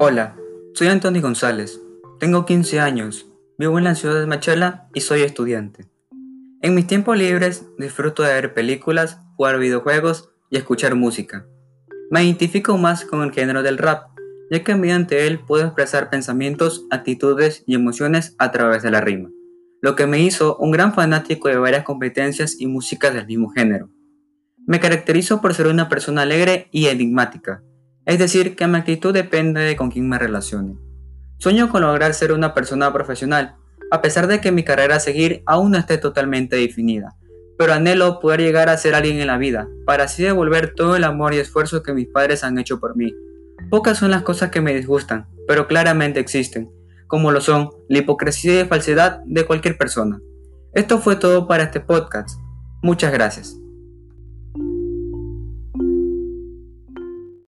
Hola, soy Anthony González, tengo 15 años, vivo en la ciudad de Machala y soy estudiante. En mis tiempos libres disfruto de ver películas, jugar videojuegos y escuchar música. Me identifico más con el género del rap, ya que mediante él puedo expresar pensamientos, actitudes y emociones a través de la rima, lo que me hizo un gran fanático de varias competencias y músicas del mismo género. Me caracterizo por ser una persona alegre y enigmática, es decir, que mi actitud depende de con quién me relacione. Sueño con lograr ser una persona profesional, a pesar de que mi carrera a seguir aún no esté totalmente definida, pero anhelo poder llegar a ser alguien en la vida, para así devolver todo el amor y esfuerzo que mis padres han hecho por mí. Pocas son las cosas que me disgustan, pero claramente existen, como lo son la hipocresía y falsedad de cualquier persona. Esto fue todo para este podcast. Muchas gracias.